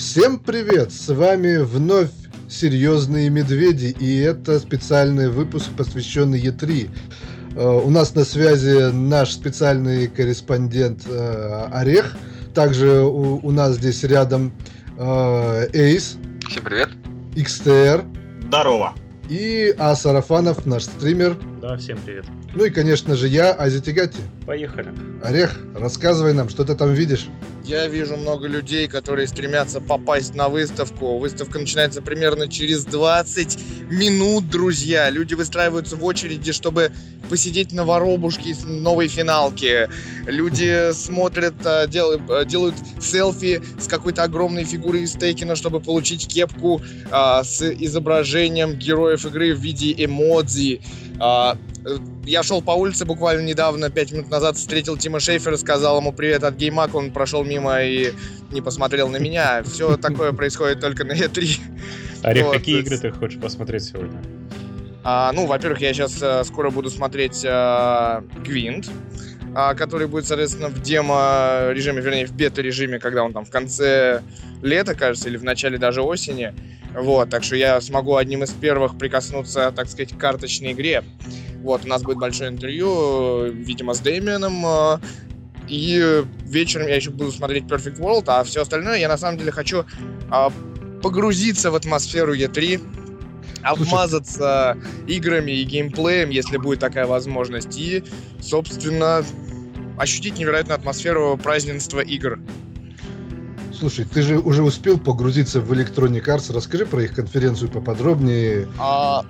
Всем привет! С вами вновь серьезные медведи, и это специальный выпуск, посвященный Е3. Э, у нас на связи наш специальный корреспондент э, Орех. Также у, у нас здесь рядом э, Эйс. Всем привет. XTR. Здорово. И А Сарафанов, наш стример. Да, всем привет. Ну и, конечно же, я, Азитигати. Поехали. Орех, рассказывай нам, что ты там видишь. Я вижу много людей, которые стремятся попасть на выставку. Выставка начинается примерно через 20 минут, друзья. Люди выстраиваются в очереди, чтобы посидеть на воробушке с новой финалки. Люди смотрят, а, делают, а, делают селфи с какой-то огромной фигурой из Тейкина, чтобы получить кепку а, с изображением героев игры в виде эмодзи. А, я шел по улице буквально недавно, пять минут назад, встретил Тима Шейфера, сказал ему привет от Геймак, он прошел мимо и не посмотрел на меня. Все такое происходит только на E3. Орех, вот. какие игры ты хочешь посмотреть сегодня? А, ну, во-первых, я сейчас а, скоро буду смотреть а, Гвинт, а, который будет, соответственно, в демо-режиме, вернее, в бета-режиме, когда он там в конце лета, кажется, или в начале даже осени. Вот, так что я смогу одним из первых прикоснуться, так сказать, к карточной игре. Вот, у нас будет большое интервью, видимо, с Дэмианом, а, и вечером я еще буду смотреть Perfect World, а все остальное я на самом деле хочу а, погрузиться в атмосферу E3, обмазаться играми и геймплеем, если будет такая возможность, и, собственно, ощутить невероятную атмосферу празднества игр. Слушай, ты же уже успел погрузиться в Electronic Arts. Расскажи про их конференцию поподробнее. А,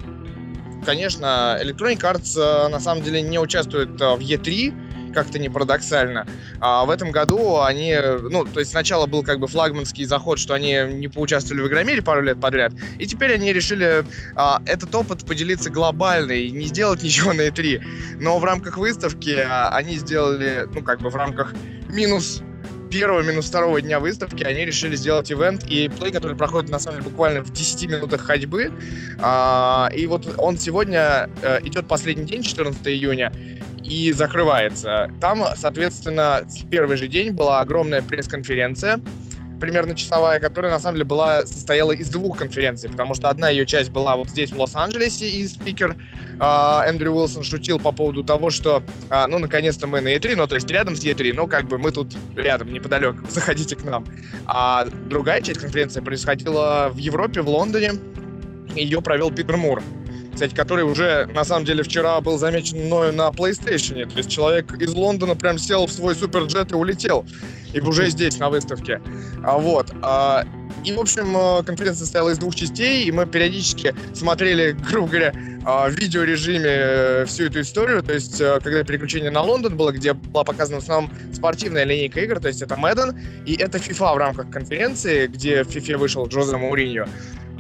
конечно, Electronic Arts э, на самом деле не участвует э, в E3, как-то не парадоксально. А в этом году они, ну, то есть сначала был как бы флагманский заход, что они не поучаствовали в Игромире пару лет подряд, и теперь они решили а, этот опыт поделиться глобально и не сделать ничего на E3. Но в рамках выставки а, они сделали, ну, как бы в рамках минус первого минус второго дня выставки они решили сделать ивент и плей, который проходит на самом деле буквально в 10 минутах ходьбы. А, и вот он сегодня э, идет последний день, 14 июня и закрывается. Там, соответственно, в первый же день была огромная пресс-конференция, примерно часовая, которая на самом деле была, состояла из двух конференций, потому что одна ее часть была вот здесь, в Лос-Анджелесе, и спикер э, Эндрю Уилсон шутил по поводу того, что, э, ну, наконец-то мы на E3, ну, то есть рядом с E3, но как бы мы тут рядом, неподалеку, заходите к нам. А другая часть конференции происходила в Европе, в Лондоне, ее провел Питер Мур кстати, который уже, на самом деле, вчера был замечен мною на PlayStation. То есть человек из Лондона прям сел в свой суперджет и улетел. И уже здесь, на выставке. А, вот. А, и, в общем, э, конференция состояла из двух частей, и мы периодически смотрели, грубо говоря, а, в видеорежиме э, всю эту историю. То есть, э, когда переключение на Лондон было, где была показана в основном спортивная линейка игр, то есть это Madden, и это FIFA в рамках конференции, где в FIFA вышел Джозе Мауриньо.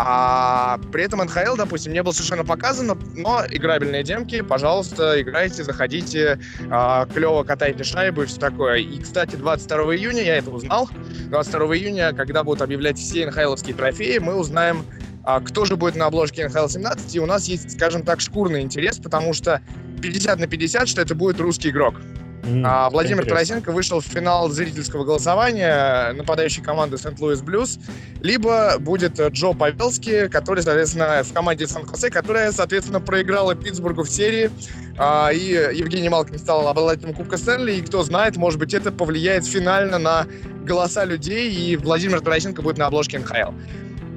А при этом НХЛ, допустим, не был совершенно показан, но играбельные демки, пожалуйста, играйте, заходите, а, клево катайте шайбу и все такое. И, кстати, 22 июня я это узнал. 22 июня, когда будут объявлять все НХЛовские трофеи, мы узнаем, а, кто же будет на обложке NHL 17, и у нас есть, скажем так, шкурный интерес, потому что 50 на 50, что это будет русский игрок. Mm, а, Владимир Тарасенко вышел в финал зрительского голосования нападающей команды Сент-Луис Блюз, либо будет Джо Павелский, который, соответственно, в команде Сан-Хосе, которая, соответственно, проиграла Питтсбургу в серии, а, и Евгений Малкин стал обладателем Кубка Стэнли, и кто знает, может быть, это повлияет финально на голоса людей, и Владимир Тарасенко будет на обложке НХЛ.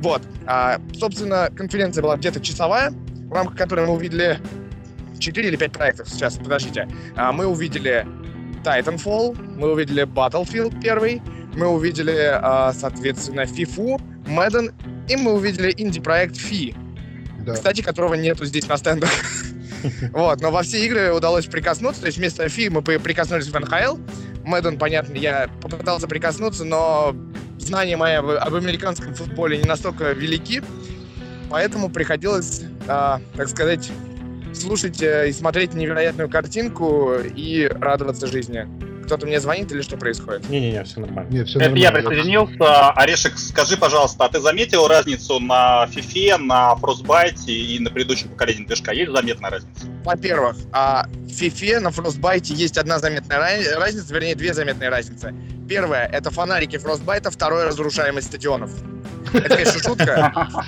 Вот. А, собственно, конференция была где-то часовая, в рамках которой мы увидели 4 или 5 проектов. Сейчас, подождите. А, мы увидели Titanfall, мы увидели Battlefield первый, мы увидели, а, соответственно, FIFA, Madden, и мы увидели инди-проект Fi, да. кстати, которого нету здесь на стендах. Вот, но во все игры удалось прикоснуться, то есть вместо Fi мы прикоснулись в NHL, Madden, понятно, я попытался прикоснуться, но знания мои об, об американском футболе не настолько велики, поэтому приходилось, а, так сказать, слушать э, и смотреть невероятную картинку и радоваться жизни. кто-то мне звонит или что происходит? Не-не-не, все нормально. Не, все Это нормально. я присоединился. Орешек, скажи, пожалуйста, а ты заметил разницу на FIFA, на Frostbite и на предыдущем поколении движка? Есть заметная разница? Во-первых, а в FIFA на Frostbite есть одна заметная разница, вернее, две заметные разницы. Первое — это фонарики Frostbite, второе — разрушаемость стадионов. Это, конечно, шутка.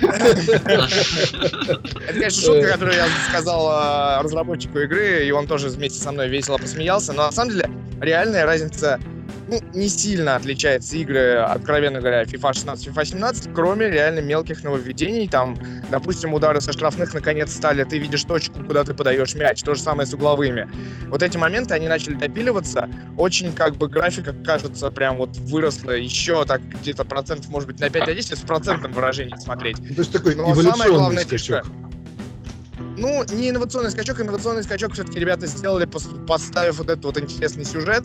Это, конечно, шутка, которую я сказал а, разработчику игры, и он тоже вместе со мной весело посмеялся. Но на самом деле реальная разница ну, не сильно отличаются игры, откровенно говоря, FIFA 16, FIFA 17, кроме реально мелких нововведений. Там, допустим, удары со штрафных наконец стали, ты видишь точку, куда ты подаешь мяч. То же самое с угловыми. Вот эти моменты, они начали допиливаться. Очень, как бы, графика, кажется, прям вот выросла еще так где-то процентов, может быть, на 5-10, если в процентном выражении смотреть. То есть такой Но самая главная скачок. фишка ну, не инновационный скачок, инновационный скачок все-таки ребята сделали, поставив вот этот вот интересный сюжет,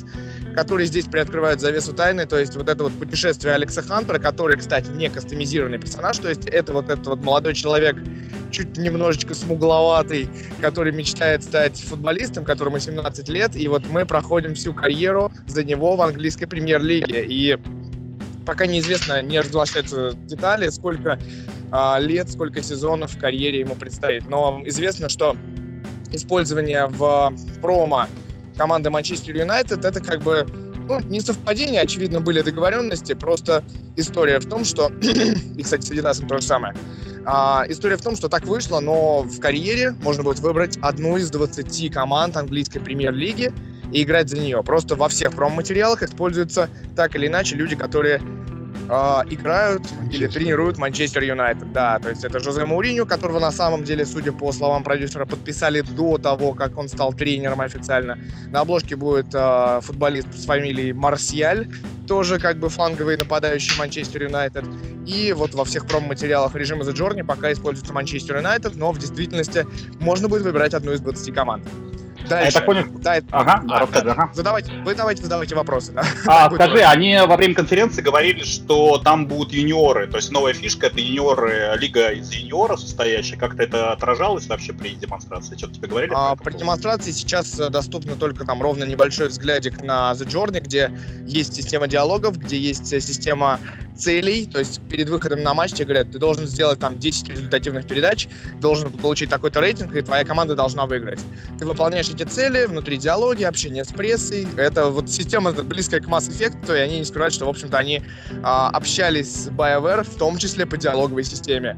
который здесь приоткрывает завесу тайны, то есть вот это вот путешествие Алекса Хантера, который, кстати, не кастомизированный персонаж, то есть это вот этот вот молодой человек, чуть немножечко смугловатый, который мечтает стать футболистом, которому 17 лет, и вот мы проходим всю карьеру за него в английской премьер-лиге, и пока неизвестно, не разглашаются детали, сколько лет, сколько сезонов в карьере ему предстоит. Но известно, что использование в промо команды Манчестер Юнайтед это как бы ну, не совпадение, очевидно, были договоренности, просто история в том, что... и, кстати, с Адидасом то же самое. А, история в том, что так вышло, но в карьере можно будет выбрать одну из 20 команд английской премьер-лиги и играть за нее. Просто во всех промо-материалах используются так или иначе люди, которые играют или тренируют Манчестер Юнайтед. Да, то есть это Жозе Мауриню, которого на самом деле, судя по словам продюсера, подписали до того, как он стал тренером официально. На обложке будет э, футболист с фамилией Марсиаль, тоже как бы фланговый нападающий Манчестер Юнайтед. И вот во всех промо-материалах режима The Journey пока используется Манчестер Юнайтед, но в действительности можно будет выбирать одну из 20 команд. Дальше. А я так понял. Да, ага, да, расскажи, да. ага. Задавайте, вы давайте задавайте вопросы. Да? А, скажи, они во время конференции говорили, что там будут юниоры, то есть новая фишка это юниоры, лига из юниоров состоящая. Как-то это отражалось вообще при демонстрации? Что-то тебе говорили? А, при демонстрации сейчас э, доступно только там ровно небольшой взглядик на The Journey, где есть система диалогов, где есть э, система целей, то есть перед выходом на матч тебе говорят, ты должен сделать там 10 результативных передач, должен получить такой-то рейтинг, и твоя команда должна выиграть. Ты выполняешь эти цели, внутри диалоги, общение с прессой. Это вот система близкая к Mass Effect, и они не скрывают, что, в общем-то, они а, общались с BioWare, в том числе по диалоговой системе.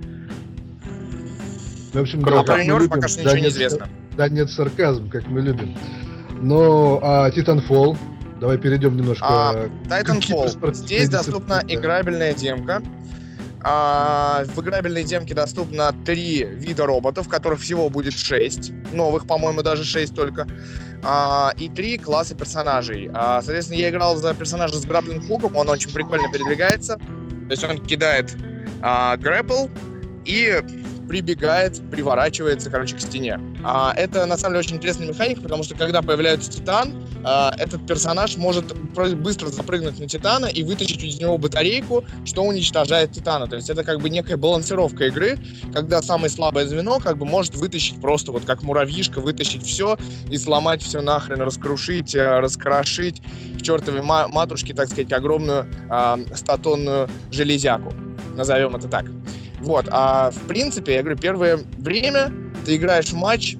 В общем, да, про любим, пока что ничего да, не известно. Да нет, сарказм, как мы любим. Но а, Titanfall, Давай перейдем немножко. А, Titanfall. Здесь доступна играбельная демка. А, в играбельной демке доступно три вида роботов, которых всего будет шесть. Новых, по-моему, даже шесть только. А, и три класса персонажей. А, соответственно, я играл за персонажа с граблинг хуком, он очень прикольно передвигается. То есть он кидает грэппл и прибегает, приворачивается, короче, к стене. А, это, на самом деле, очень интересная механика, потому что, когда появляется Титан, а, этот персонаж может быстро запрыгнуть на Титана и вытащить из него батарейку, что уничтожает Титана. То есть это как бы некая балансировка игры, когда самое слабое звено как бы может вытащить просто вот как муравьишка, вытащить все и сломать все нахрен, раскрушить, э, раскрошить в чертовой матушке, так сказать, огромную э, статонную железяку. Назовем это так. Вот, а в принципе, я говорю, первое время ты играешь матч,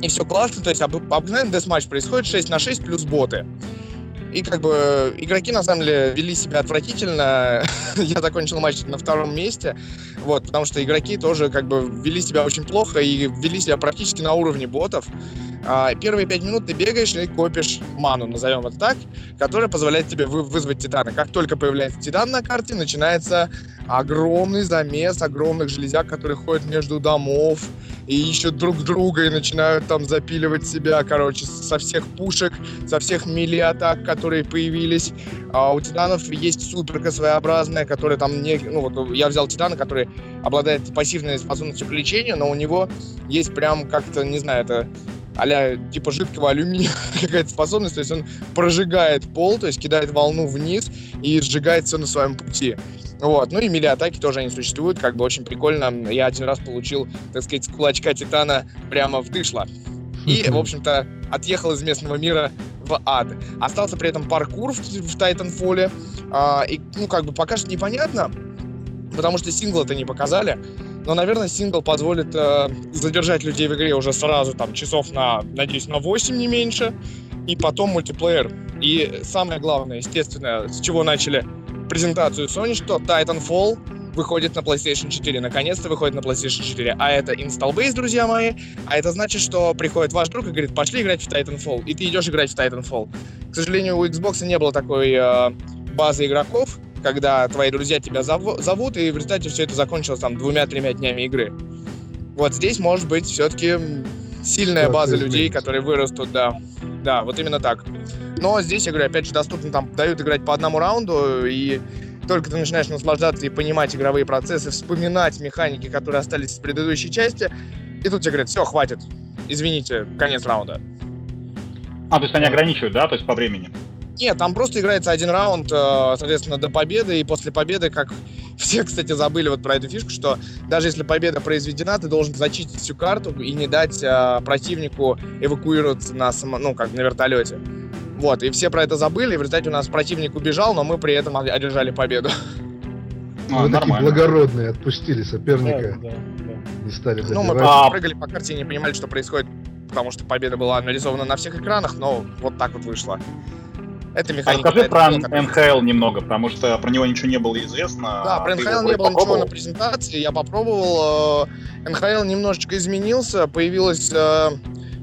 и все классно, то есть об, обыкновенный десматч происходит 6 на 6 плюс боты. И как бы игроки на самом деле вели себя отвратительно. Я закончил матч на втором месте. Вот, потому что игроки тоже как бы вели себя очень плохо и вели себя практически на уровне ботов. А, первые пять минут ты бегаешь и копишь ману, назовем это так, которая позволяет тебе вы, вызвать титана. Как только появляется титан на карте, начинается огромный замес огромных железяк, которые ходят между домов и ищут друг друга и начинают там запиливать себя, короче, со всех пушек, со всех мили атак, которые появились. А у титанов есть суперка своеобразная, которая там не... Ну вот я взял титана, который обладает пассивной способностью к лечению, но у него есть прям как-то, не знаю, это а типа жидкого алюминия какая-то способность, то есть он прожигает пол, то есть кидает волну вниз и сжигает все на своем пути. Вот. Ну и мили-атаки тоже они существуют, как бы очень прикольно. Я один раз получил, так сказать, с кулачка Титана прямо в дышло. И, в общем-то, отъехал из местного мира в ад. Остался при этом паркур в, в Titanfall. А, и, ну, как бы пока что непонятно, потому что сингл это не показали. Но, наверное, сингл позволит э, задержать людей в игре уже сразу, там, часов на, надеюсь, на 8, не меньше. И потом мультиплеер. И самое главное, естественно, с чего начали презентацию Sony, что Titanfall выходит на PlayStation 4. Наконец-то выходит на PlayStation 4. А это install base, друзья мои. А это значит, что приходит ваш друг и говорит, пошли играть в Titanfall. И ты идешь играть в Titanfall. К сожалению, у Xbox не было такой э, базы игроков, когда твои друзья тебя зов- зовут, и в результате все это закончилось там двумя-тремя днями игры. Вот здесь может быть все-таки сильная база людей, которые вырастут, да. Да, вот именно так. Но здесь, я говорю, опять же, доступно, там, дают играть по одному раунду, и только ты начинаешь наслаждаться и понимать игровые процессы, вспоминать механики, которые остались с предыдущей части, и тут тебе говорят, все, хватит, извините, конец раунда. А, то есть они ограничивают, да, то есть по времени? Нет, там просто играется один раунд, э, соответственно, до победы, и после победы, как все, кстати, забыли вот про эту фишку, что даже если победа произведена, ты должен зачистить всю карту и не дать э, противнику эвакуироваться на, само, ну, как на вертолете. Вот, и все про это забыли, и в результате у нас противник убежал, но мы при этом одержали победу. А, Вы такие благородные, отпустили соперника. Да, да, да. Не стали добивать. Ну, мы просто прыгали по карте и не понимали, что происходит, потому что победа была анализована на всех экранах, но вот так вот вышло. Это механика. Расскажи про НХЛ немного, потому что про него ничего не было известно. Да, про НХЛ не было ничего на презентации. Я попробовал. Э, НХЛ немножечко изменился. Появилась э,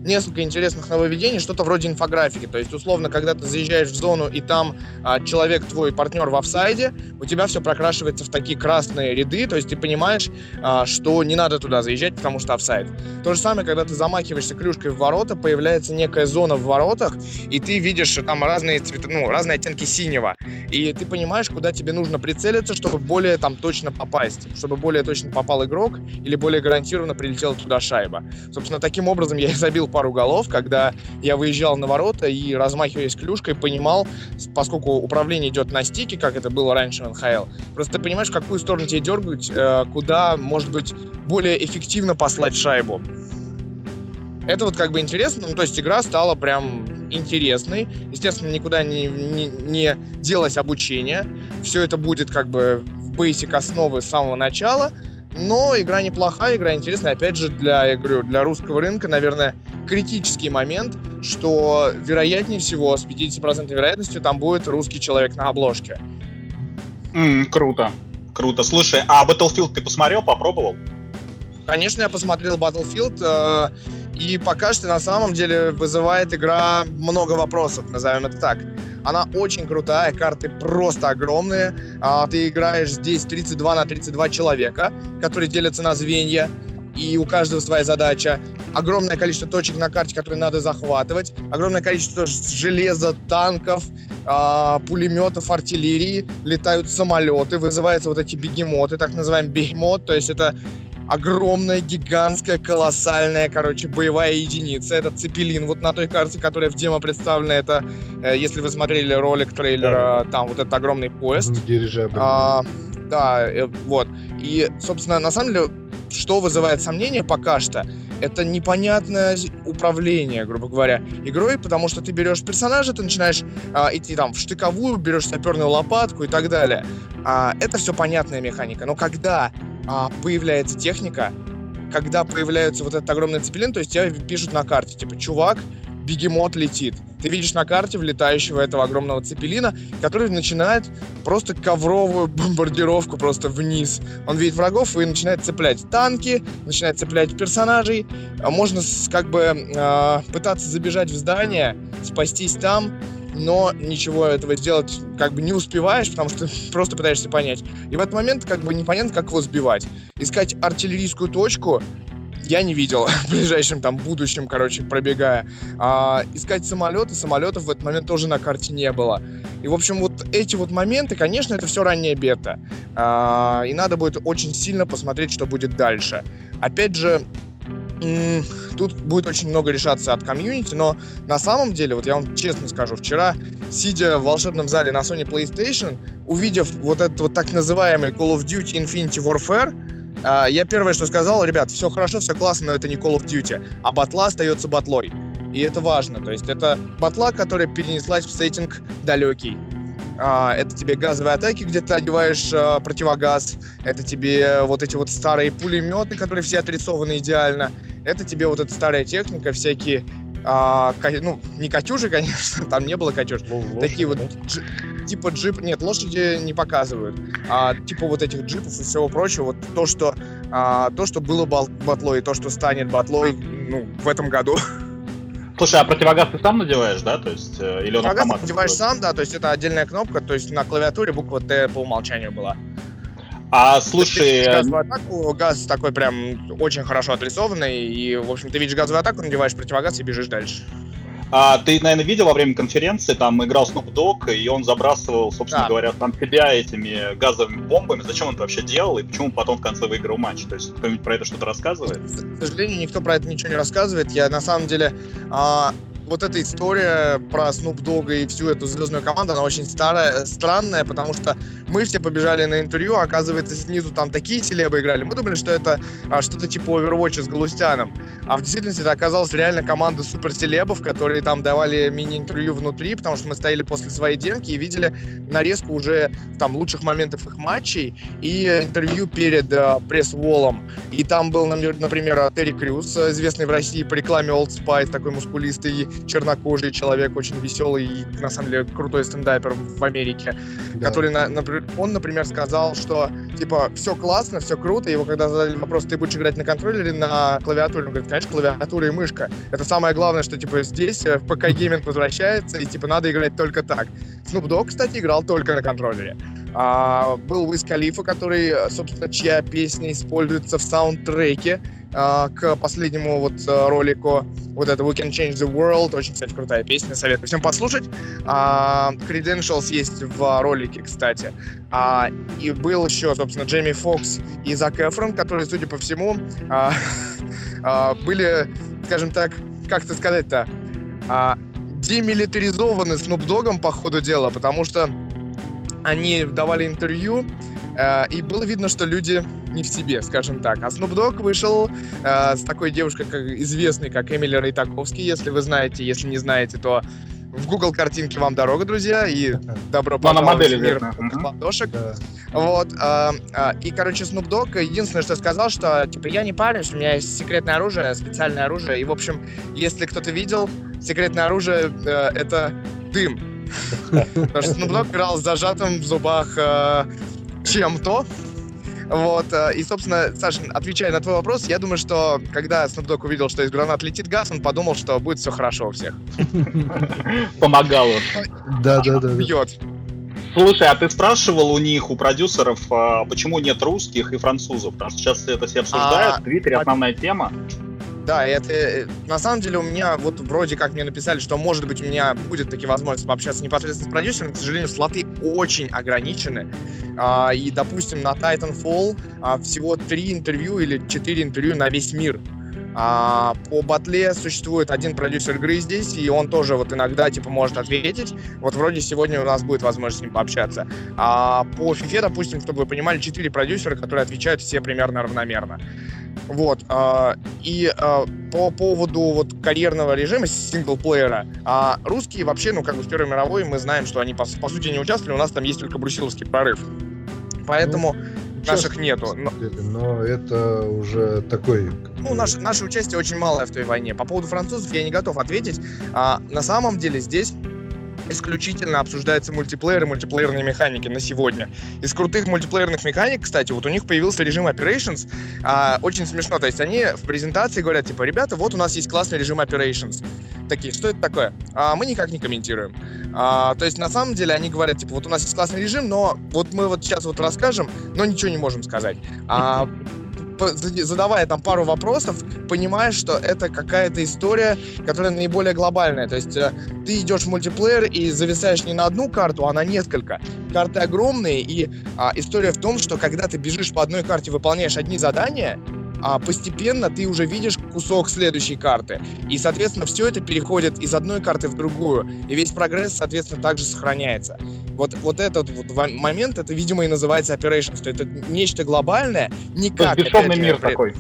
несколько интересных нововведений, что-то вроде инфографики. То есть, условно, когда ты заезжаешь в зону, и там а, человек, твой партнер в офсайде, у тебя все прокрашивается в такие красные ряды, то есть ты понимаешь, а, что не надо туда заезжать, потому что офсайд. То же самое, когда ты замахиваешься клюшкой в ворота, появляется некая зона в воротах, и ты видишь там разные цвета, ну, разные оттенки синего. И ты понимаешь, куда тебе нужно прицелиться, чтобы более там точно попасть, чтобы более точно попал игрок или более гарантированно прилетела туда шайба. Собственно, таким образом я и забил пару голов, когда я выезжал на ворота и, размахиваясь клюшкой, понимал, поскольку управление идет на стике, как это было раньше в НХЛ, просто ты понимаешь, в какую сторону тебе дергать, э, куда, может быть, более эффективно послать шайбу. Это вот как бы интересно, ну, то есть игра стала прям интересной. Естественно, никуда не, не, не делось обучение. Все это будет как бы в basic основы с самого начала. Но игра неплохая, игра интересная. Опять же, для, я говорю, для русского рынка, наверное, критический момент, что вероятнее всего, с 50% вероятностью, там будет русский человек на обложке. Mm, круто. Круто. Слушай, а Battlefield ты посмотрел, попробовал? Конечно, я посмотрел Battlefield, э, и пока что на самом деле вызывает игра много вопросов, назовем это так. Она очень крутая, карты просто огромные. А, ты играешь здесь 32 на 32 человека, которые делятся на звенья и у каждого своя задача. Огромное количество точек на карте, которые надо захватывать. Огромное количество железа, танков, э, пулеметов, артиллерии. Летают самолеты, вызываются вот эти бегемоты, так называемый бегемот. То есть это огромная, гигантская, колоссальная, короче, боевая единица. Это Цепелин вот на той карте, которая в демо представлена. Это, э, если вы смотрели ролик трейлера, там вот этот огромный поезд. А, да, э, вот. И, собственно, на самом деле, что вызывает сомнения пока что, это непонятное управление, грубо говоря, игрой, потому что ты берешь персонажа, ты начинаешь а, идти там в штыковую, берешь саперную лопатку и так далее. А, это все понятная механика. Но когда а, появляется техника, когда появляется вот этот огромный цепелин, то есть тебе пишут на карте, типа, чувак, бегемот летит. Ты видишь на карте влетающего этого огромного цепелина, который начинает просто ковровую бомбардировку просто вниз. Он видит врагов и начинает цеплять танки, начинает цеплять персонажей. А можно как бы э, пытаться забежать в здание, спастись там, но ничего этого сделать как бы не успеваешь, потому что просто пытаешься понять. И в этот момент как бы непонятно, как его сбивать. Искать артиллерийскую точку я не видел в ближайшем там будущем, короче, пробегая. А, искать самолеты, самолетов в этот момент тоже на карте не было. И, в общем, вот эти вот моменты, конечно, это все ранняя бета. А, и надо будет очень сильно посмотреть, что будет дальше. Опять же, тут будет очень много решаться от комьюнити, но на самом деле, вот я вам честно скажу, вчера, сидя в волшебном зале на Sony PlayStation, увидев вот этот вот так называемый Call of Duty Infinity Warfare, а, я первое, что сказал, ребят, все хорошо, все классно, но это не Call of Duty, а батла остается батлой. и это важно. То есть это батла, которая перенеслась в сеттинг далекий. А, это тебе газовые атаки, где ты одеваешь а, противогаз. Это тебе вот эти вот старые пулеметы, которые все отрисованы идеально. Это тебе вот эта старая техника, всякие а, ну, не Катюши, конечно, там не было Катюш. Лошади, Такие вот джи, типа джип, нет, лошади не показывают. А типа вот этих джипов и всего прочего, вот то, что а, то, что было батлой, и то, что станет батлой, ну, в этом году. Слушай, а противогаз ты сам надеваешь, да? То есть, э, или он Противогаз надеваешь сам, да, то есть это отдельная кнопка, то есть на клавиатуре буква Т по умолчанию была. А слушай... Газовую атаку, газ такой прям очень хорошо отрисованный, и, в общем, ты видишь газовую атаку, надеваешь противогаз и бежишь дальше. А ты, наверное, видел во время конференции, там играл Snoop Dogg, и он забрасывал, собственно да. говоря, там себя этими газовыми бомбами. Зачем он это вообще делал, и почему потом в конце выиграл матч? То есть кто-нибудь про это что-то рассказывает? К сожалению, никто про это ничего не рассказывает. Я, на самом деле, а, вот эта история про Snoop Dogg и всю эту звездную команду, она очень старая, странная, потому что мы все побежали на интервью, а оказывается, снизу там такие селебы играли. Мы думали, что это а, что-то типа Overwatch с Галустяном. А в действительности это оказалась реально команда суперселебов, которые там давали мини-интервью внутри, потому что мы стояли после своей демки и видели нарезку уже там лучших моментов их матчей и интервью перед э, press wall ом. И там был, например, Терри Крюс, известный в России по рекламе Old Spice, такой мускулистый чернокожий человек, очень веселый и, на самом деле, крутой стендапер в Америке, да. который, на, на, он, например, сказал, что, типа, все классно, все круто, его когда задали вопрос, ты будешь играть на контроллере, на клавиатуре, он говорит, конечно, клавиатура и мышка. Это самое главное, что, типа, здесь э, в ПК гейминг возвращается, и, типа, надо играть только так. Snoop Dogg, кстати, играл только на контроллере. А, был Уиз Калифа, который, собственно, чья песня используется в саундтреке а, к последнему вот а, ролику. Вот это We Can Change the World. Очень, кстати, крутая песня. Советую всем послушать. А, Credentials есть в ролике, кстати. А, и был еще, собственно, Джейми Фокс и Зак Эфрон, которые, судя по всему, а, а, были, скажем так, как это сказать-то, а, демилитаризованы Снуп Догом по ходу дела, потому что они давали интервью, э, и было видно, что люди не в себе, скажем так. А Snoop Dogg вышел э, с такой девушкой, как, известной, как Эмили Рейтаковский, если вы знаете, если не знаете, то в Google картинке вам дорога, друзья, и добро ну, пожаловать в мир ладошек. Да. Вот. Э, э, и, короче, Snoop Dogg единственное, что сказал, что, типа, я не парюсь, у меня есть секретное оружие, специальное оружие, и, в общем, если кто-то видел, секретное оружие э, — это дым. Потому что Dogg играл с зажатым в зубах э, чем-то, вот, э, и, собственно, Саша, отвечая на твой вопрос, я думаю, что когда Snoop Dogg увидел, что из гранат летит газ, он подумал, что будет все хорошо у всех. Помогал он. Да, да, да. Бьет. Слушай, а ты спрашивал у них, у продюсеров, а, почему нет русских и французов? Потому что сейчас это все обсуждают, а, в Твиттере основная тема. Да, это э, на самом деле у меня вот вроде как мне написали, что может быть у меня будет такие возможности пообщаться непосредственно с продюсером. К сожалению, слоты очень ограничены. А, и, допустим, на Titanfall а, всего три интервью или четыре интервью на весь мир. А, по батле существует один продюсер игры здесь, и он тоже вот иногда типа может ответить. Вот вроде сегодня у нас будет возможность с ним пообщаться. А по FIFA, допустим, чтобы вы понимали, четыре продюсера, которые отвечают все примерно равномерно. Вот. А, и а, по поводу вот карьерного режима синглплеера, а русские вообще, ну, как бы в Первой мировой мы знаем, что они по, по сути не участвовали, у нас там есть только брусиловский прорыв. Поэтому ну, наших нету. Но... но это уже такой... Ну, наше, наше участие очень малое в той войне. По поводу французов я не готов ответить. А, на самом деле здесь исключительно обсуждаются мультиплееры, мультиплеерные механики на сегодня. Из крутых мультиплеерных механик, кстати, вот у них появился режим Operations. А, очень смешно, то есть они в презентации говорят, типа, ребята, вот у нас есть классный режим Operations. Такие, что это такое? А мы никак не комментируем. А, то есть на самом деле они говорят, типа, вот у нас есть классный режим, но вот мы вот сейчас вот расскажем, но ничего не можем сказать. А задавая там пару вопросов, понимаешь, что это какая-то история, которая наиболее глобальная. То есть э, ты идешь в мультиплеер и зависаешь не на одну карту, а на несколько. Карты огромные, и а, история в том, что когда ты бежишь по одной карте, выполняешь одни задания, а постепенно ты уже видишь кусок следующей карты. И, соответственно, все это переходит из одной карты в другую. И весь прогресс, соответственно, также сохраняется. Вот, вот этот вот момент, это, видимо, и называется operations. То это нечто глобальное, никак... То есть бесшовный мир при... такой.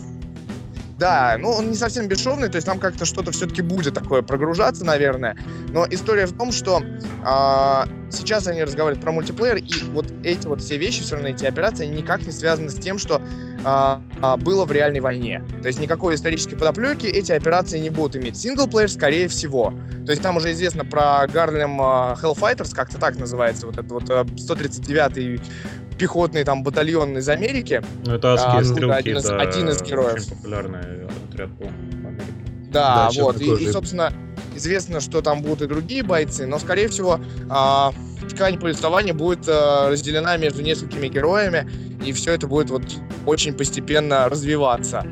Да, ну он не совсем бесшовный, то есть там как-то что-то все-таки будет такое прогружаться, наверное. Но история в том, что а, сейчас они разговаривают про мультиплеер, и вот эти вот все вещи, все равно эти операции никак не связаны с тем, что а, а, было в реальной войне. То есть никакой исторической подоплеки эти операции не будут иметь. Синглплеер, скорее всего. То есть там уже известно про Гарлем Hellfighters, как-то так называется, вот этот вот 139-й а, пехотный там батальон из Америки. Ну, это адские а, стрелки, один, из, да, один из героев. Очень популярный отряд в Америке. Да, да вот. И, и, собственно, известно, что там будут и другие бойцы, но, скорее всего, а, ткань повествования будет а, разделена между несколькими героями, и все это будет вот очень постепенно развиваться.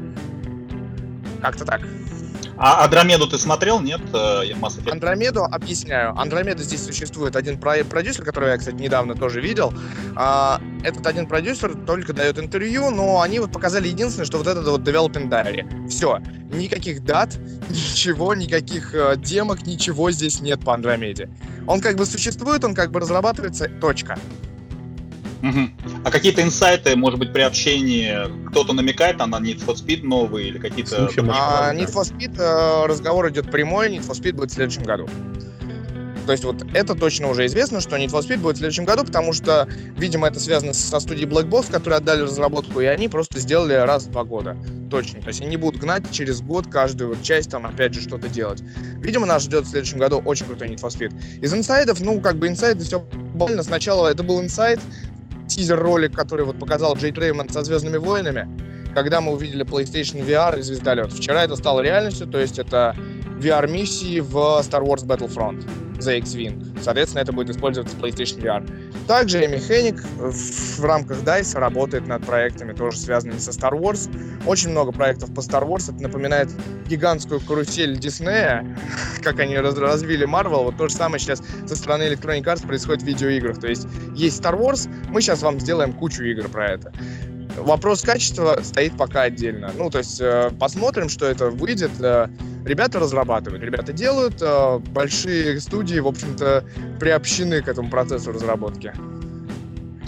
Как-то так. А Андромеду ты смотрел, нет? Э, Андромеду объясняю. Андромеда здесь существует один продюсер, который я, кстати, недавно тоже видел. А, этот один продюсер только дает интервью, но они вот показали единственное, что вот этот вот Developing Diary. Все. Никаких дат, ничего, никаких э, демок, ничего здесь нет по Андромеде. Он как бы существует, он как бы разрабатывается, точка. Угу. А какие-то инсайты, может быть, при общении кто-то намекает там, на Need for Speed новый или какие-то... А, Need for Speed э, разговор идет прямой, Need for Speed будет в следующем году. То есть вот это точно уже известно, что Need for Speed будет в следующем году, потому что, видимо, это связано со студией Black Box, которые отдали разработку, и они просто сделали раз в два года. Точно. То есть они будут гнать через год каждую вот часть, там, опять же, что-то делать. Видимо, нас ждет в следующем году очень крутой Need for Speed. Из инсайдов, ну, как бы инсайды все больно. Сначала это был инсайд, тизер-ролик, который вот показал Джей Треймонд со «Звездными войнами», когда мы увидели PlayStation VR и звездолет. Вчера это стало реальностью, то есть это VR-миссии в Star Wars Battlefront за X-Wing. Соответственно, это будет использоваться в PlayStation VR. Также Эми Хенник в рамках DICE работает над проектами, тоже связанными со Star Wars. Очень много проектов по Star Wars. Это напоминает гигантскую карусель Диснея, как они развили Marvel. Вот то же самое сейчас со стороны Electronic Arts происходит в видеоиграх. То есть есть Star Wars, мы сейчас вам сделаем кучу игр про это. Вопрос качества стоит пока отдельно. Ну, то есть э, посмотрим, что это выйдет. Э, ребята разрабатывают, ребята делают. Э, большие студии, в общем-то, приобщены к этому процессу разработки.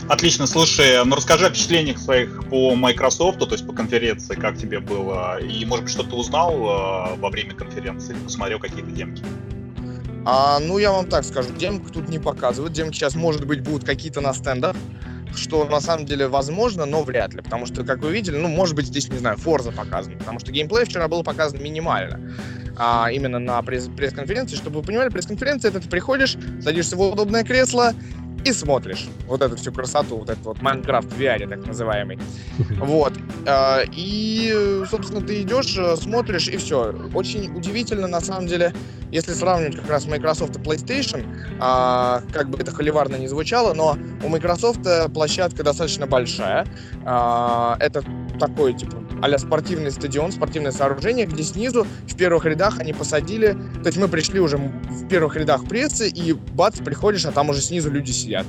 Отлично, слушай, ну расскажи о впечатлениях своих по Microsoft, то есть по конференции, как тебе было, и, может быть, что ты узнал во время конференции, посмотрел какие-то демки? А, ну, я вам так скажу, демок тут не показывают, демки сейчас, может быть, будут какие-то на стендах, что на самом деле возможно, но вряд ли. Потому что, как вы видели, ну, может быть, здесь, не знаю, Форза показан. Потому что геймплей вчера был показан минимально. А именно на пресс- пресс-конференции. Чтобы вы понимали, пресс-конференция это ты приходишь, садишься в удобное кресло, и смотришь вот эту всю красоту, вот этот вот Майнкрафт в VR, так называемый. Вот. А, и, собственно, ты идешь, э, смотришь, и все. Очень удивительно, на самом деле, если сравнивать как раз Microsoft и PlayStation, а, как бы это холиварно не звучало, но у Microsoft э, площадка достаточно большая. А, это такой, типа, а спортивный стадион, спортивное сооружение, где снизу в первых рядах они посадили, то есть мы пришли уже в первых рядах прессы, и бац, приходишь, а там уже снизу люди сидят.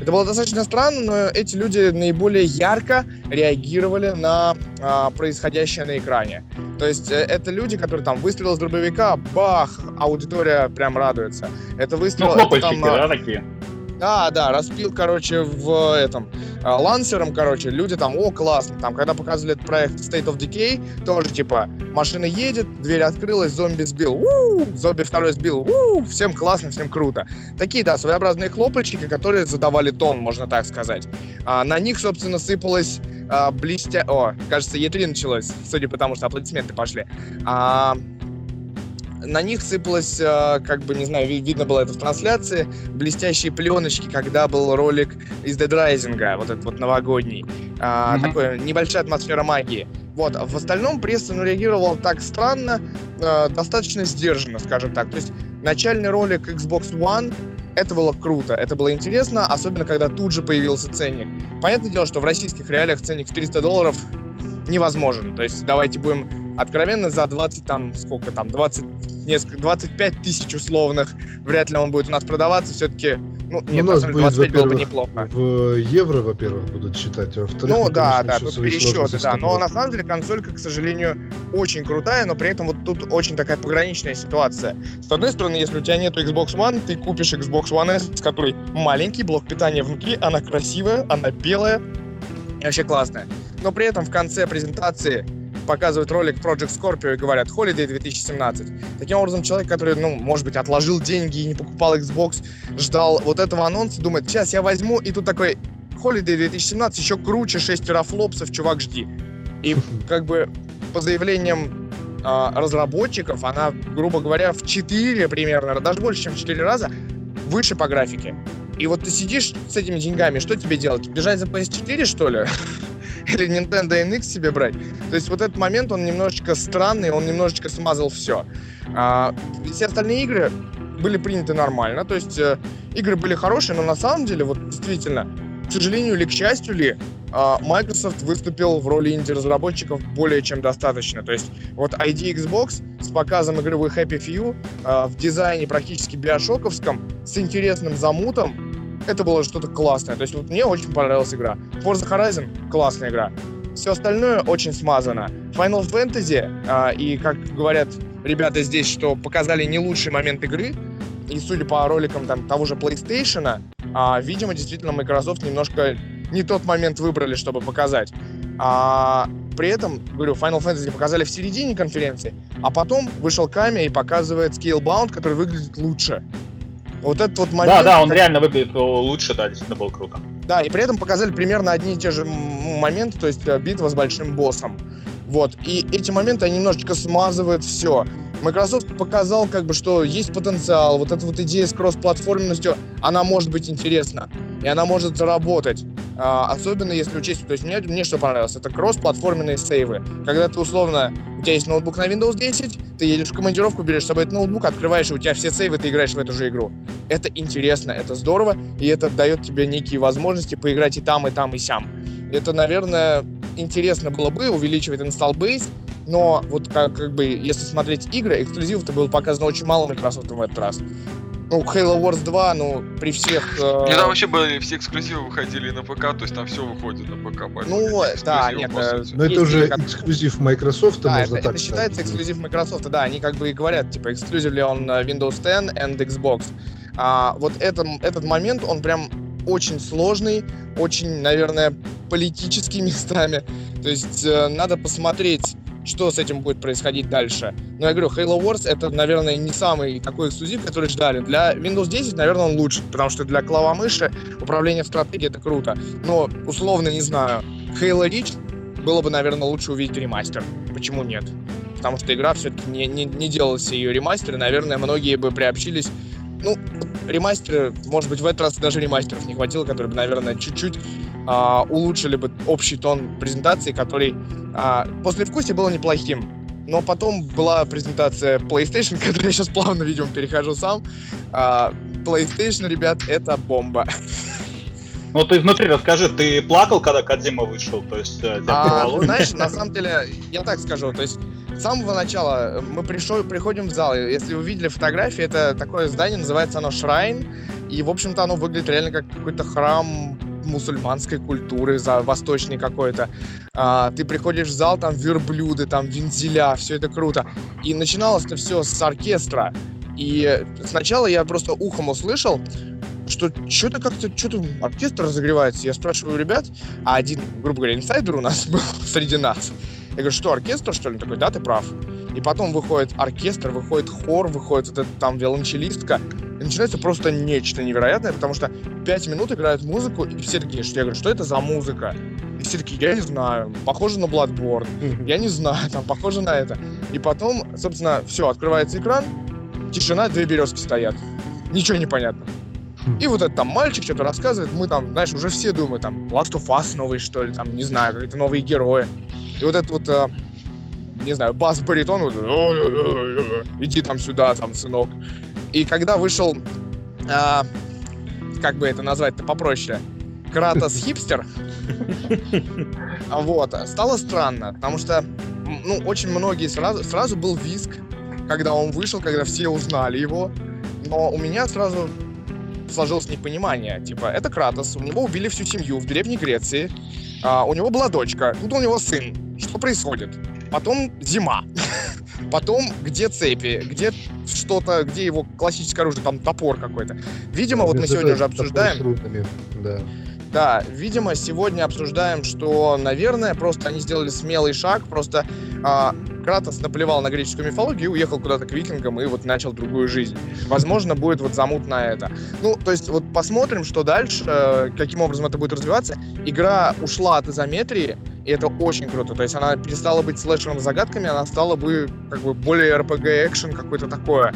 Это было достаточно странно, но эти люди наиболее ярко реагировали на а, происходящее на экране. То есть э, это люди, которые там выстрел с дробовика, бах, аудитория прям радуется. Это выстрел... Ну, хлопальщики, там, да, такие? Да, да, распил, короче, в этом э, лансером, короче, люди там, о, классно. Там, когда показывали этот проект State of Decay, тоже типа машина едет, дверь открылась, зомби сбил, у зомби второй сбил, у всем классно, всем круто. Такие, да, своеобразные хлопальщики, которые задавали тон, можно так сказать. А, на них, собственно, сыпалась а, блестя... О, кажется, Е3 началось, судя по тому, что аплодисменты пошли. А, на них сыпалось, э, как бы, не знаю, видно было это в трансляции, блестящие пленочки, когда был ролик из Dead Rising, вот этот вот новогодний. Mm-hmm. Такой небольшая атмосфера магии. Вот, в остальном пресса ну, реагировала так странно, э, достаточно сдержанно, скажем так. То есть начальный ролик Xbox One это было круто, это было интересно, особенно когда тут же появился ценник. Понятное дело, что в российских реалиях ценник в 300 долларов невозможен. То есть давайте будем откровенно за 20 там, сколько там, 20, несколько, 25 тысяч условных, вряд ли он будет у нас продаваться, все-таки, ну, нет, у нас будет, 25 было бы неплохо. В евро, во-первых, будут считать, а во-вторых, ну, да, да, тут пересчеты, да, но на самом деле консолька, к сожалению, очень крутая, но при этом вот тут очень такая пограничная ситуация. С одной стороны, если у тебя нет Xbox One, ты купишь Xbox One S, который маленький, блок питания внутри, она красивая, она белая, вообще классная. Но при этом в конце презентации показывают ролик Project Scorpio и говорят Holiday 2017. Таким образом, человек, который, ну, может быть, отложил деньги и не покупал Xbox, ждал вот этого анонса, думает, сейчас я возьму, и тут такой Holiday 2017 еще круче, 6 терафлопсов, чувак, жди. И как бы по заявлениям а, разработчиков, она, грубо говоря, в 4 примерно, даже больше, чем в 4 раза выше по графике. И вот ты сидишь с этими деньгами, что тебе делать? Бежать за PS4, что ли? Или Nintendo NX себе брать? То есть вот этот момент, он немножечко странный, он немножечко смазал все. А, все остальные игры были приняты нормально, то есть э, игры были хорошие, но на самом деле, вот действительно, к сожалению или к счастью ли, а, Microsoft выступил в роли инди-разработчиков более чем достаточно. То есть вот ID Xbox с показом игры Happy Few а, в дизайне практически биошоковском, с интересным замутом, это было что-то классное. То есть вот мне очень понравилась игра. Forza Horizon — классная игра. Все остальное очень смазано. Final Fantasy, а, и как говорят ребята здесь, что показали не лучший момент игры, и судя по роликам там того же PlayStation, а, видимо, действительно Microsoft немножко не тот момент выбрали, чтобы показать. А при этом, говорю, Final Fantasy показали в середине конференции, а потом вышел Ками и показывает Scalebound, который выглядит лучше. Вот этот вот момент... Да, да, он реально выглядит лучше, да, действительно было круто. Да, и при этом показали примерно одни и те же моменты, то есть э, битва с большим боссом. Вот, и эти моменты, они немножечко смазывают все. Microsoft показал, как бы, что есть потенциал, вот эта вот идея с кросс-платформенностью, она может быть интересна, и она может заработать. А, особенно если учесть, то есть мне, мне что понравилось, это кросс-платформенные сейвы. Когда ты условно, у тебя есть ноутбук на Windows 10, ты едешь в командировку, берешь с собой этот ноутбук, открываешь, и у тебя все сейвы, ты играешь в эту же игру. Это интересно, это здорово, и это дает тебе некие возможности поиграть и там, и там, и сям. Это, наверное, интересно было бы увеличивать install base, но вот как, как бы, если смотреть игры, эксклюзивов-то было показано очень мало Microsoft в этот раз. Ну, Halo Wars 2, ну, при всех... Э... И там вообще были все эксклюзивы выходили на ПК, то есть там все выходит на ПК. Ну, да, нет. Э, но это уже как... эксклюзив Microsoft, да, можно это, так это считается эксклюзив Microsoft, да, они как бы и говорят, типа, эксклюзив ли он э, Windows 10 and Xbox. А, вот это, этот момент, он прям очень сложный, очень, наверное, политический местами. То есть э, надо посмотреть, что с этим будет происходить дальше. Но я говорю, Halo Wars это, наверное, не самый такой эксклюзив, который ждали. Для Windows 10, наверное, он лучше, потому что для клава мыши управление в стратегии это круто. Но, условно, не знаю, Halo Reach было бы, наверное, лучше увидеть ремастер. Почему нет? Потому что игра все-таки не, не, не делался ее ремастер, и, наверное, многие бы приобщились ну, ремастеры, может быть, в этот раз даже ремастеров не хватило, которые бы, наверное, чуть-чуть а, улучшили бы общий тон презентации, который а, после вкуса был неплохим. Но потом была презентация PlayStation, которую я сейчас плавно, видимо, перехожу сам. А, PlayStation, ребят, это бомба. Ну ты внутри расскажи, ты плакал, когда Кадзима вышел? То есть, э, а, знаешь, на самом деле, я так скажу, то есть с самого начала мы пришел, приходим в зал, если вы видели фотографии, это такое здание, называется оно Шрайн, и, в общем-то, оно выглядит реально как какой-то храм мусульманской культуры, за восточный какой-то. А, ты приходишь в зал, там верблюды, там вензеля, все это круто. И начиналось это все с оркестра. И сначала я просто ухом услышал, что что-то как-то, что-то оркестр разогревается. Я спрашиваю ребят, а один, грубо говоря, инсайдер у нас был среди нас. Я говорю, что, оркестр, что ли? Он такой, да, ты прав. И потом выходит оркестр, выходит хор, выходит вот эта там виолончелистка. И начинается просто нечто невероятное, потому что пять минут играют музыку, и все такие, что я говорю, что это за музыка? И все такие, я не знаю, похоже на Bloodborne, я не знаю, там, похоже на это. И потом, собственно, все, открывается экран, тишина, две березки стоят. Ничего не понятно. И вот этот там мальчик что-то рассказывает, мы там, знаешь, уже все думают, там, Last of Us новый, что ли, там, не знаю, какие-то новые герои. И вот этот вот, э, не знаю, бас-баритон, вот, иди там сюда, там, сынок. И когда вышел, э, как бы это назвать-то попроще, Кратос хипстер, вот, стало странно, потому что, ну, очень многие сразу, сразу был виск, когда он вышел, когда все узнали его, но у меня сразу сложилось непонимание. Типа, это Кратос, у него убили всю семью в Древней Греции, а, у него была дочка, тут у него сын. Что происходит? Потом зима. Потом где цепи, где что-то, где его классическое оружие, там топор какой-то. Видимо, вот мы сегодня уже обсуждаем. Да. Да, видимо, сегодня обсуждаем, что, наверное, просто они сделали смелый шаг, просто а, Кратос наплевал на греческую мифологию, уехал куда-то к викингам и вот начал другую жизнь. Возможно, будет вот замут на это. Ну, то есть вот посмотрим, что дальше, э, каким образом это будет развиваться. Игра ушла от изометрии, и это очень круто. То есть она перестала быть слэшером с загадками, она стала бы как бы более RPG-экшен какой-то такое.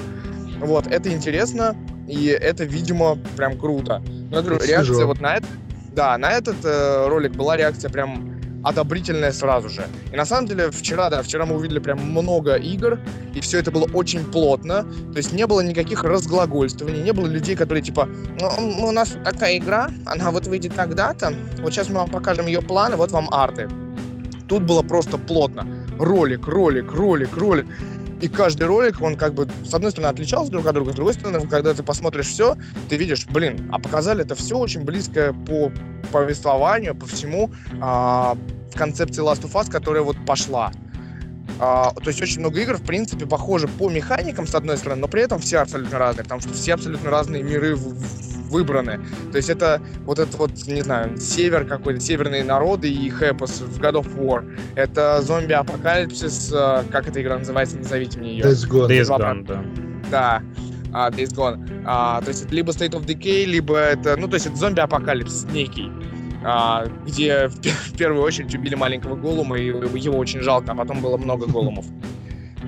Вот, это интересно, и это, видимо, прям круто. Я говорю, реакция вот на это, да, на этот э, ролик была реакция прям одобрительная сразу же. И на самом деле вчера, да, вчера мы увидели прям много игр, и все это было очень плотно. То есть не было никаких разглагольствований, не было людей, которые типа, ну, у нас такая игра, она вот выйдет тогда-то, вот сейчас мы вам покажем ее планы, вот вам арты. Тут было просто плотно. Ролик, ролик, ролик, ролик. И каждый ролик, он как бы, с одной стороны, отличался друг от друга, с другой стороны, когда ты посмотришь все, ты видишь, блин, а показали это все очень близкое по повествованию, по всему, а, в концепции Last of Us, которая вот пошла. А, то есть очень много игр, в принципе, похожи по механикам, с одной стороны, но при этом все абсолютно разные, потому что все абсолютно разные миры выбраны. То есть это вот этот вот, не знаю, север какой-то, северные народы и хэпос в God of War. Это зомби-апокалипсис, э, как эта игра называется, назовите мне ее. Days Gone. Days Gone, да. Да, uh, Days Gone. Uh, то есть это либо State of Decay, либо это, ну, то есть это зомби-апокалипсис некий. Uh, где в, в первую очередь убили маленького голума, и его очень жалко, а потом было много голумов.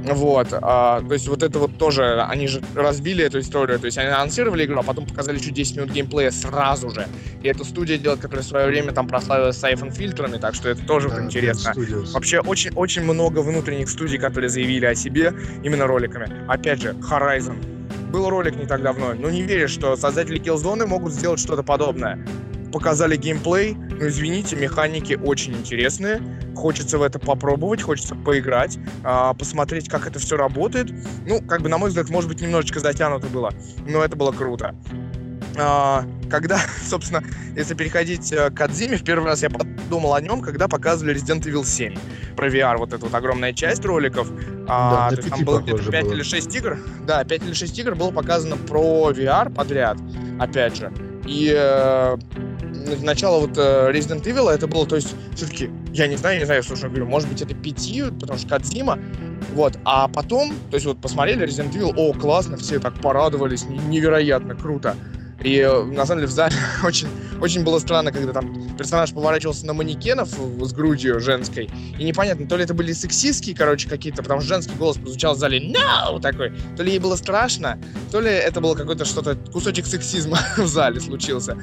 Вот, а, то есть вот это вот тоже, они же разбили эту историю, то есть они анонсировали игру, а потом показали еще 10 минут геймплея сразу же. И эту студия делает, которая в свое время там прославилась с iPhone фильтрами, так что это тоже да, вот интересно. Вообще очень, очень много внутренних студий, которые заявили о себе именно роликами. Опять же, Horizon. Был ролик не так давно, но не веришь, что создатели Killzone могут сделать что-то подобное показали геймплей. Ну, извините, механики очень интересные. Хочется в это попробовать, хочется поиграть, а, посмотреть, как это все работает. Ну, как бы, на мой взгляд, может быть, немножечко затянуто было, но это было круто. А, когда, собственно, если переходить э, к Адзиме, в первый раз я подумал о нем, когда показывали Resident Evil 7 про VR, вот эта вот огромная часть роликов. А, да, то есть там было где-то 5 было. или 6 игр. Да, 5 или 6 игр было показано про VR подряд, опять же. И э, начало вот э, Resident Evil это было, то есть, все-таки, я не знаю, не знаю, слушай, говорю, может быть, это пяти, потому что Кадзима, вот, а потом, то есть, вот, посмотрели Resident Evil, о, классно, все так порадовались, невероятно круто. И э, на самом деле в зале очень, очень было странно, когда там персонаж поворачивался на манекенов с грудью женской. И непонятно, то ли это были сексистские, короче, какие-то, потому что женский голос прозвучал в зале «No!» такой. То ли ей было страшно, то ли это было какой-то что-то, кусочек сексизма в зале случился.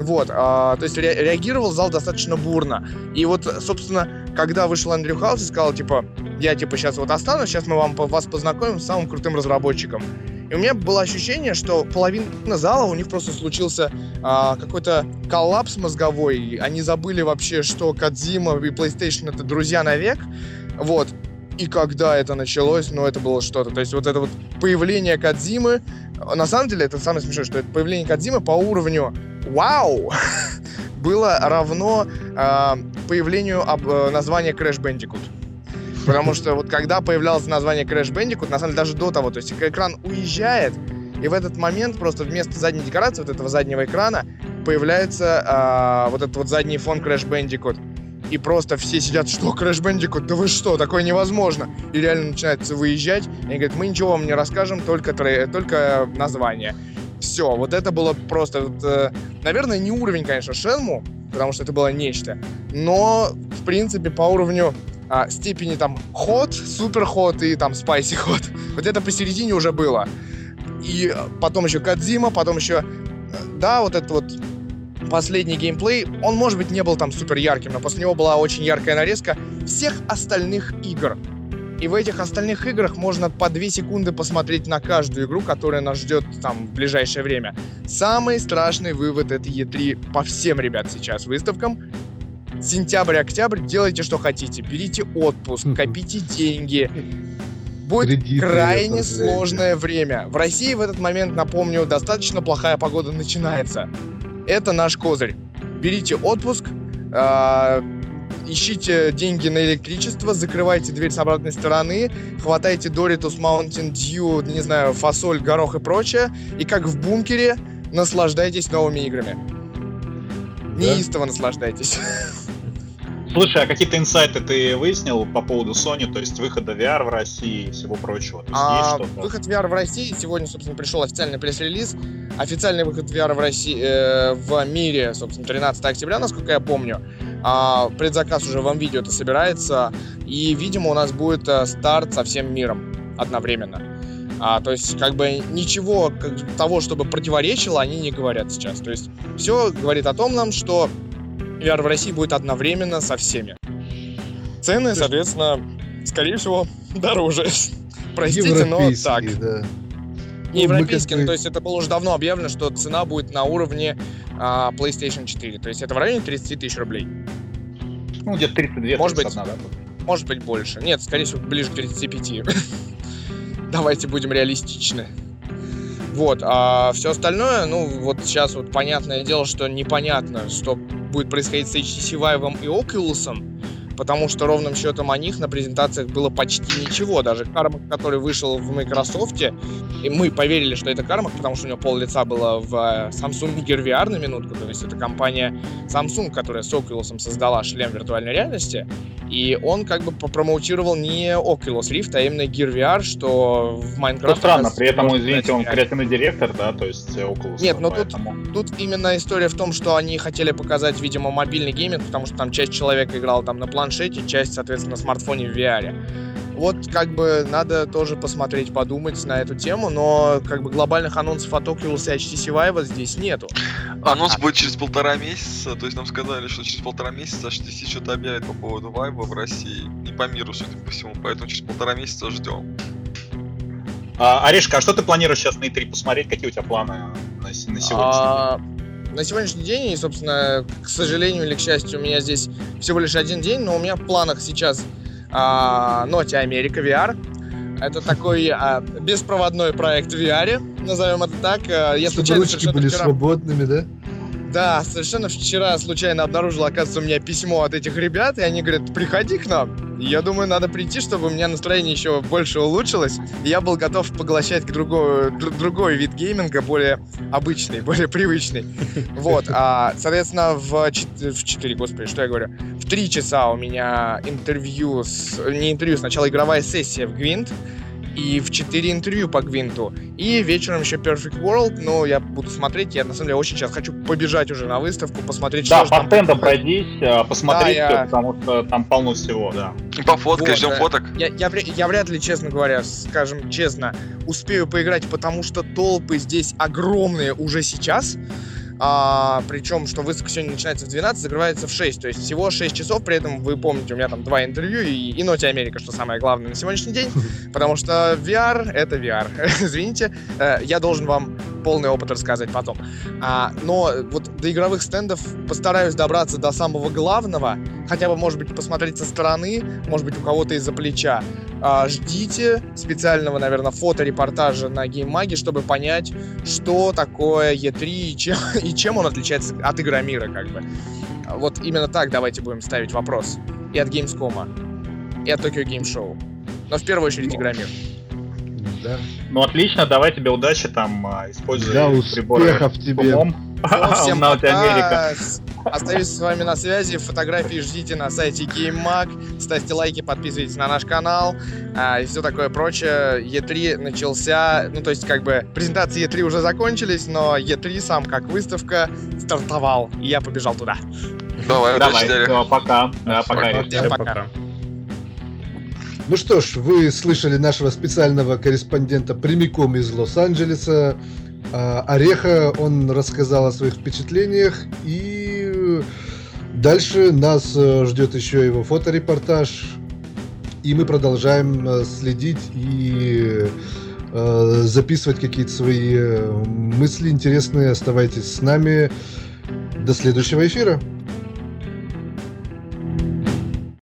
Вот, а, то есть ре- реагировал зал достаточно бурно. И вот, собственно, когда вышел Андрю Хаус и сказал, типа, я, типа, сейчас вот останусь, сейчас мы вам, вас познакомим с самым крутым разработчиком. И у меня было ощущение, что половина зала у них просто случился а, какой-то коллапс мозговой. Они забыли вообще, что Кадзима и PlayStation это друзья навек. Вот. И когда это началось, ну, это было что-то. То есть вот это вот появление Кадзимы, на самом деле, это самое смешное, что это появление Кадзимы по уровню «Вау!» было равно э, появлению об, э, названия Crash Bandicoot. Потому что вот когда появлялось название Crash Bandicoot, на самом деле даже до того, то есть экран уезжает, и в этот момент просто вместо задней декорации, вот этого заднего экрана, появляется а, вот этот вот задний фон Crash Bandicoot. И просто все сидят, что, Crash Bandicoot, да вы что, такое невозможно. И реально начинается выезжать, и они говорят, мы ничего вам не расскажем, только, только название. Все, вот это было просто, вот, э, наверное, не уровень, конечно, Шенму, потому что это было нечто, но, в принципе, по уровню а, степени там ход, супер ход и там спайси ход. Вот это посередине уже было. И потом еще Кадзима, потом еще, да, вот этот вот последний геймплей, он, может быть, не был там супер ярким, но после него была очень яркая нарезка всех остальных игр. И в этих остальных играх можно по 2 секунды посмотреть на каждую игру, которая нас ждет там в ближайшее время. Самый страшный вывод этой E3 по всем, ребят, сейчас выставкам сентябрь-октябрь делайте, что хотите. Берите отпуск, копите деньги. Будет Кредиты крайне сложное время. В России в этот момент, напомню, достаточно плохая погода начинается. Это наш козырь. Берите отпуск, э, ищите деньги на электричество, закрывайте дверь с обратной стороны, хватайте Doritos, Mountain Dew, не знаю, фасоль, горох и прочее, и как в бункере наслаждайтесь новыми играми. Неистово наслаждайтесь. Слушай, а какие-то инсайты ты выяснил по поводу Sony, то есть выхода VR в России и всего прочего? То есть А, есть выход VR в России сегодня, собственно, пришел официальный пресс-релиз. Официальный выход VR в России э, в мире, собственно, 13 октября, насколько я помню. А, предзаказ уже в видео это собирается. И, видимо, у нас будет э, старт со всем миром одновременно. А, то есть, как бы ничего как, того, чтобы противоречило, они не говорят сейчас. То есть, все говорит о том нам, что VR в России будет одновременно со всеми. Цены, соответственно, скорее всего, дороже. Простите, но так. Да. Не Ну, мы европейский, ну, то есть это было уже давно объявлено, что цена будет на уровне а, PlayStation 4. То есть это в районе 30 тысяч рублей. Ну, где-то 32 Может быть. 31, да? Может быть больше. Нет, скорее всего, ближе к 35. Давайте будем реалистичны. Вот, а все остальное, ну, вот сейчас вот понятное дело, что непонятно, что будет происходить с HTC Vive и Oculus, потому что ровным счетом о них на презентациях было почти ничего. Даже Кармак, который вышел в Microsoft, и мы поверили, что это Кармак, потому что у него пол лица было в э, Samsung Gear VR на минутку, то есть это компания Samsung, которая с Oculus создала шлем виртуальной реальности, и он как бы попромоутировал не Oculus Rift, а именно Gear VR, что в Minecraft... странно, при этом, извините, он креативный директор, да, то есть э, Oculus. Нет, но тут- поэтому- Тут именно история в том, что они хотели показать, видимо, мобильный гейминг, потому что там часть человека играла там на планшете, часть, соответственно, на смартфоне в VR. Вот как бы надо тоже посмотреть, подумать на эту тему, но как бы глобальных анонсов от Oculus и HTC Vive здесь нету. Анонс будет через полтора месяца, то есть нам сказали, что через полтора месяца HTC что-то объявит по поводу Vive в России и по миру, судя по всему, поэтому через полтора месяца ждем. А, Орешка, а что ты планируешь сейчас на E3 посмотреть? Какие у тебя планы на, на сегодняшний А, на сегодняшний день, и, собственно, к сожалению или к счастью, у меня здесь всего лишь один день, но у меня в планах сейчас а, Note Америка VR. Это такой а, беспроводной проект в VR, назовем это так. А, Я Чтобы случайно ручки были вчера- свободными, да? Да, совершенно вчера случайно обнаружил, оказывается, у меня письмо от этих ребят, и они говорят, приходи к нам. Я думаю, надо прийти, чтобы у меня настроение еще больше улучшилось, и я был готов поглощать другой, дру- другой вид гейминга, более обычный, более привычный. Вот, а, соответственно, в, чет- в 4, господи, что я говорю, в 3 часа у меня интервью, с, не интервью, сначала игровая сессия в Гвинт, и в 4 интервью по Гвинту. И вечером еще Perfect World, но я буду смотреть, я на самом деле очень сейчас хочу побежать уже на выставку, посмотреть, Да, что же по там стендам пройдись, посмотри Да, я- потому что там полно всего, да. И по фоткой, Вот, ждем да. фоток. Я, я, я вряд ли, честно говоря, скажем честно, успею поиграть, потому что толпы здесь огромные уже сейчас. А, причем, что выставка сегодня начинается в 12, закрывается в 6. То есть всего 6 часов. При этом, вы помните, у меня там два интервью и, и Ноти Америка, что самое главное на сегодняшний день. Потому что VR — это VR. Извините, э, я должен вам полный опыт рассказать потом. А, но вот до игровых стендов постараюсь добраться до самого главного. Хотя бы, может быть, посмотреть со стороны, может быть, у кого-то из-за плеча. А, ждите специального, наверное, фоторепортажа на гейммаге, чтобы понять, что такое E3 и чем, и чем он отличается от Игромира, как бы. Вот именно так давайте будем ставить вопрос. И от Gamescom, и от Tokyo Game Show. Но в первую очередь Игромир. Да. Ну отлично, давай тебе удачи там, а, используй Да, приборы успехов тебе. умом. Всем пока. Остаюсь с вами на связи. Фотографии ждите на сайте GameMag. Ставьте лайки, подписывайтесь на наш канал а, и все такое прочее. E3 начался, ну то есть как бы презентации E3 уже закончились, но E3 сам как выставка стартовал, и я побежал туда. Давай, Давай, всё, пока. Да, пока, Пока. Всем пока. Ну что ж, вы слышали нашего специального корреспондента прямиком из Лос-Анджелеса. А, Ореха, он рассказал о своих впечатлениях. И дальше нас э, ждет еще его фоторепортаж. И мы продолжаем э, следить и э, записывать какие-то свои мысли интересные. Оставайтесь с нами. До следующего эфира.